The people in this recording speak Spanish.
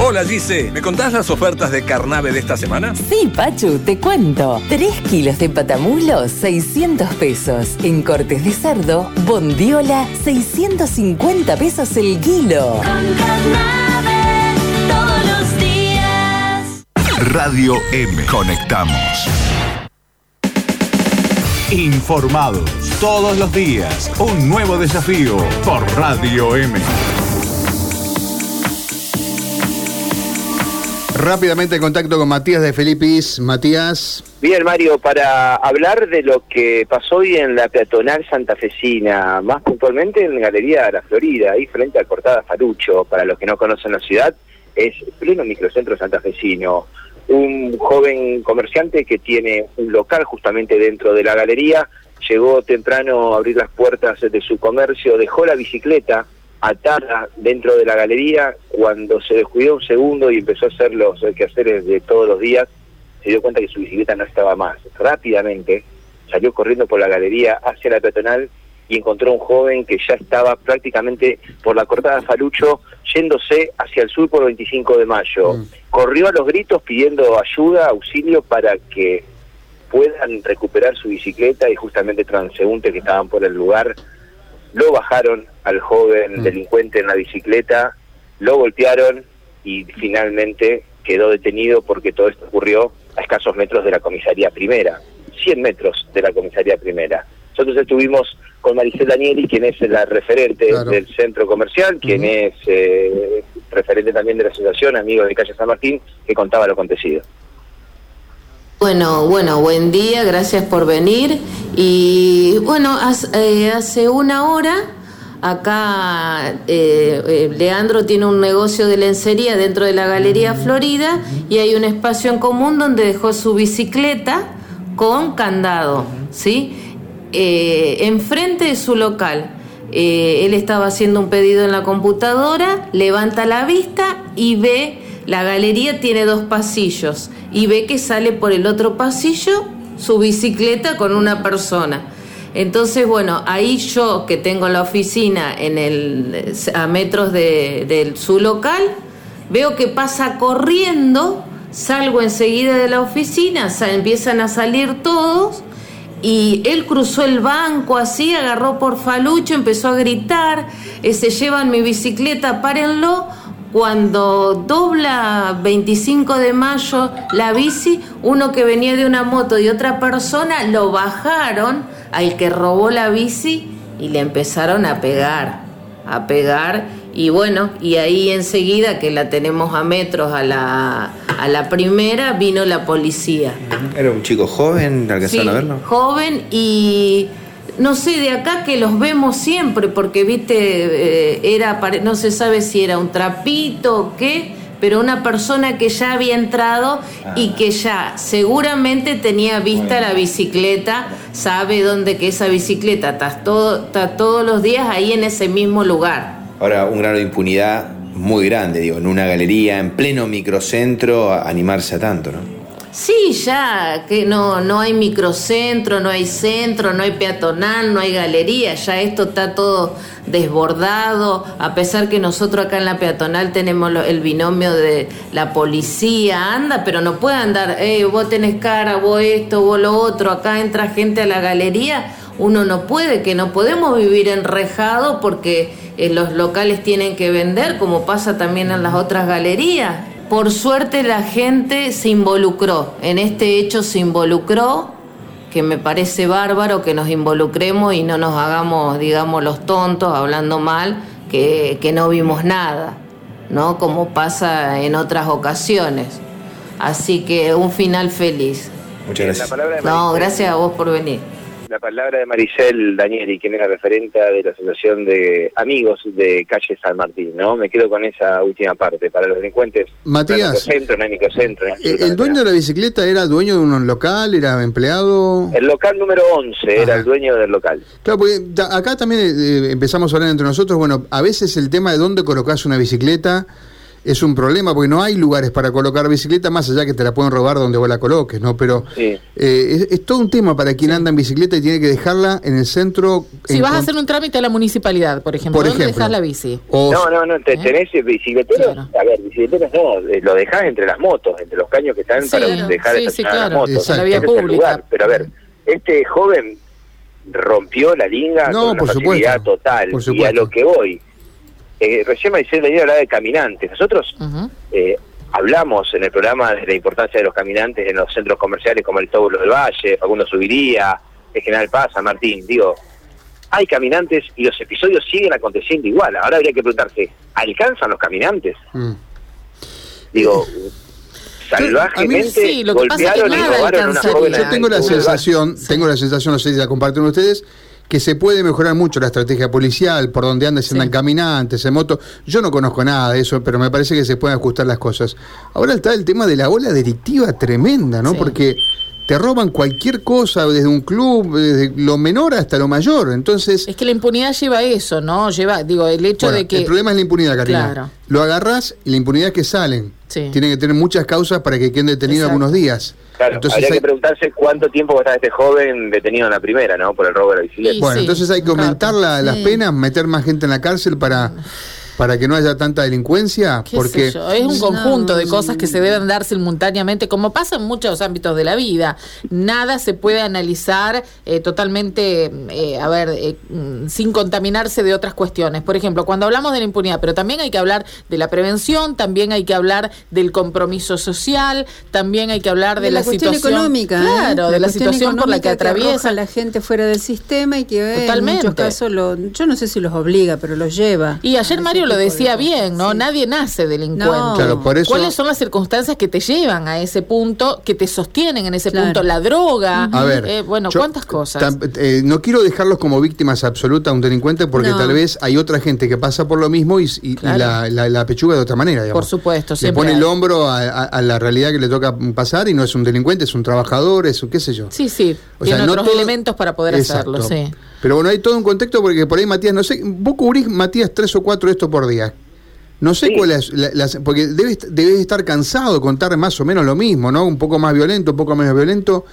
Hola Gise, ¿me contás las ofertas de carnave de esta semana? Sí, Pachu, te cuento. 3 kilos de patamulos, 600 pesos. En cortes de cerdo, bondiola, 650 pesos el kilo. todos los días. Radio M. Conectamos. Informados todos los días. Un nuevo desafío por Radio M. Rápidamente en contacto con Matías de Felipis. Matías. Bien, Mario, para hablar de lo que pasó hoy en la peatonal santafesina, más puntualmente en la Galería de la Florida, ahí frente al Cortada Farucho, para los que no conocen la ciudad, es pleno microcentro santafesino. Un joven comerciante que tiene un local justamente dentro de la galería, llegó temprano a abrir las puertas de su comercio, dejó la bicicleta atada dentro de la galería, cuando se descuidó un segundo y empezó a hacer los quehaceres de todos los días, se dio cuenta que su bicicleta no estaba más. Rápidamente salió corriendo por la galería hacia la peatonal y encontró a un joven que ya estaba prácticamente por la cortada Falucho yéndose hacia el sur por 25 de mayo. Mm. Corrió a los gritos pidiendo ayuda, auxilio para que puedan recuperar su bicicleta y justamente transeúntes que estaban por el lugar lo bajaron al joven Mm. delincuente en la bicicleta, lo golpearon y finalmente quedó detenido porque todo esto ocurrió a escasos metros de la comisaría primera, 100 metros de la comisaría primera. Nosotros estuvimos con Maricel Danieli, quien es la referente Claro. del centro comercial, quien es eh, referente también de la asociación Amigos de Calle San Martín, que contaba lo acontecido. Bueno, bueno, buen día, gracias por venir. Y bueno, hace, eh, hace una hora acá eh, eh, Leandro tiene un negocio de lencería dentro de la Galería Florida y hay un espacio en común donde dejó su bicicleta con candado, ¿sí? Enfrente de su local. Él estaba haciendo un pedido en la computadora, levanta la vista y ve, la galería tiene dos pasillos, y ve que sale por el otro pasillo su bicicleta con una persona. Entonces, bueno, ahí yo que tengo la oficina en el, a metros de, su local, veo que pasa corriendo, salgo enseguida de la oficina, empiezan a salir todos y él cruzó el banco así, agarró por falucho, empezó a gritar, eh, se llevan mi bicicleta, párenlo. Cuando dobla 25 de mayo la bici, uno que venía de una moto y otra persona lo bajaron al que robó la bici y le empezaron a pegar, a pegar. Y bueno, y ahí enseguida que la tenemos a metros a la, a la primera, vino la policía. Era un chico joven, alcanzaron Sí, a verlo. joven y no sé, de acá que los vemos siempre, porque viste, eh, era, no se sabe si era un trapito o qué, pero una persona que ya había entrado y que ya seguramente tenía vista la bicicleta, sabe dónde que esa bicicleta está, todo, está todos los días ahí en ese mismo lugar. Ahora, un grado de impunidad muy grande, digo, en una galería, en pleno microcentro, a- animarse a tanto, ¿no? Sí, ya que no, no hay microcentro, no hay centro, no hay peatonal, no hay galería, ya esto está todo desbordado, a pesar que nosotros acá en la peatonal tenemos el binomio de la policía, anda, pero no puede andar, eh, vos tenés cara, vos esto, vos lo otro, acá entra gente a la galería, uno no puede, que no podemos vivir enrejado porque eh, los locales tienen que vender, como pasa también en las otras galerías. Por suerte la gente se involucró, en este hecho se involucró, que me parece bárbaro que nos involucremos y no nos hagamos, digamos, los tontos hablando mal, que, que no vimos nada, ¿no? Como pasa en otras ocasiones. Así que un final feliz. Muchas gracias. No, gracias a vos por venir. La palabra de Maricel Danieli, quien es la referente de la Asociación de Amigos de Calle San Martín, ¿no? Me quedo con esa última parte. Para los delincuentes, Matías. no hay microcentro, no hay microcentro. no hay Eh, ¿El dueño de la bicicleta era dueño de un local? ¿Era empleado? El local número 11 era el dueño del local. Claro, porque acá también eh, empezamos a hablar entre nosotros, bueno, a veces el tema de dónde colocas una bicicleta es un problema porque no hay lugares para colocar bicicleta más allá que te la pueden robar donde vos la coloques, ¿no? Pero Sí. eh, es, es todo un tema para quien anda en bicicleta y tiene que dejarla en el centro. Si en vas a hacer un trámite a la municipalidad, por ejemplo, Por ¿dónde ejemplo. dejas la bici? o- No, no, no, te, ¿Eh? tenés bicicleteros, Claro. a ver, bicicleteros no, eh, lo dejás entre las motos, entre los caños que están Sí, para claro. dejar Sí, sí, claro. las motos. Exacto. En la vía pública. lugar. Pero a ver, este joven rompió la linga No, con una por facilidad supuesto, total. por Y a lo que voy, eh, recién dice la hablar de caminantes. Nosotros eh, hablamos en el programa de la importancia de los caminantes en los centros comerciales como el Tóbulo del Valle, Facundo Subiría, el General Paz, San Martín. Digo, hay caminantes y los episodios siguen aconteciendo igual. Ahora habría que preguntarse, ¿alcanzan los caminantes? Mm. Digo, a mí- salvajemente sí, lo que pasa es que golpearon y nada robaron a una alcanzaría. joven. Yo en tengo la sensación, tengo la sensación, no sé si la comparten ustedes, que se puede mejorar mucho la estrategia policial, por donde andan, si andan caminantes, en moto. Yo no conozco nada de eso, pero me parece que se pueden ajustar las cosas. Ahora está el tema de la ola delictiva tremenda, ¿no? Sí. Porque te roban cualquier cosa, desde un club, desde lo menor hasta lo mayor. Entonces, Es que la impunidad lleva eso, ¿no? Lleva, digo, el hecho bueno, de que... el problema es la impunidad, Karina. Claro. Lo agarras y la impunidad es que salen. Sí. Tienen que tener muchas causas para que queden detenidos Exacto. algunos días. Claro, Entonces habría hay- que preguntarse cuánto tiempo va a estar este joven detenido en la primera, ¿no? Por el robo de la bicicleta. Y Bueno, sí, entonces hay que aumentar la- las Sí. penas, meter más gente en la cárcel para, para que no haya tanta delincuencia, qué porque sé yo, es un conjunto de cosas que se deben dar simultáneamente, como pasa en muchos ámbitos de la vida. Nada se puede analizar eh, totalmente, eh, a ver, eh, mm, sin contaminarse de otras cuestiones. Por ejemplo, cuando hablamos de la impunidad, pero también hay que hablar de la prevención, también hay que hablar del compromiso social, también hay que hablar de, de la, cuestión situación económica, ¿eh? claro, de la situación por la que atraviesa. a la gente fuera del sistema y que eh, Totalmente. en muchos casos lo, yo no sé si los obliga, pero los lleva. Y ayer Mario lo de decía bien, ¿no? Sí. Nadie nace delincuente. No. Claro, por eso- ¿Cuáles son las circunstancias que te llevan a ese punto, que te sostienen en ese Claro. punto? La droga, A ver, eh, bueno, yo cuántas cosas. tam- eh, no quiero dejarlos como víctimas absolutas a un delincuente porque No. tal vez hay otra gente que pasa por lo mismo y, y- y Claro. la, la- la pechuga de otra manera. digamos. Por supuesto, Le siempre pone hay. el hombro a, a- a la realidad que le toca pasar y no es un delincuente, es un trabajador, es un qué sé yo. Sí, sí, O tiene sea, no otros todo- elementos para poder Exacto. hacerlo, sí. Pero bueno, hay todo un contexto porque por ahí Matías, no sé, vos cubrís, Matías, tres o cuatro de esto por día. No sé Sí. cuál es, la- porque debes, debes estar cansado de contar más o menos lo mismo, ¿no? Un poco más violento, un poco menos violento.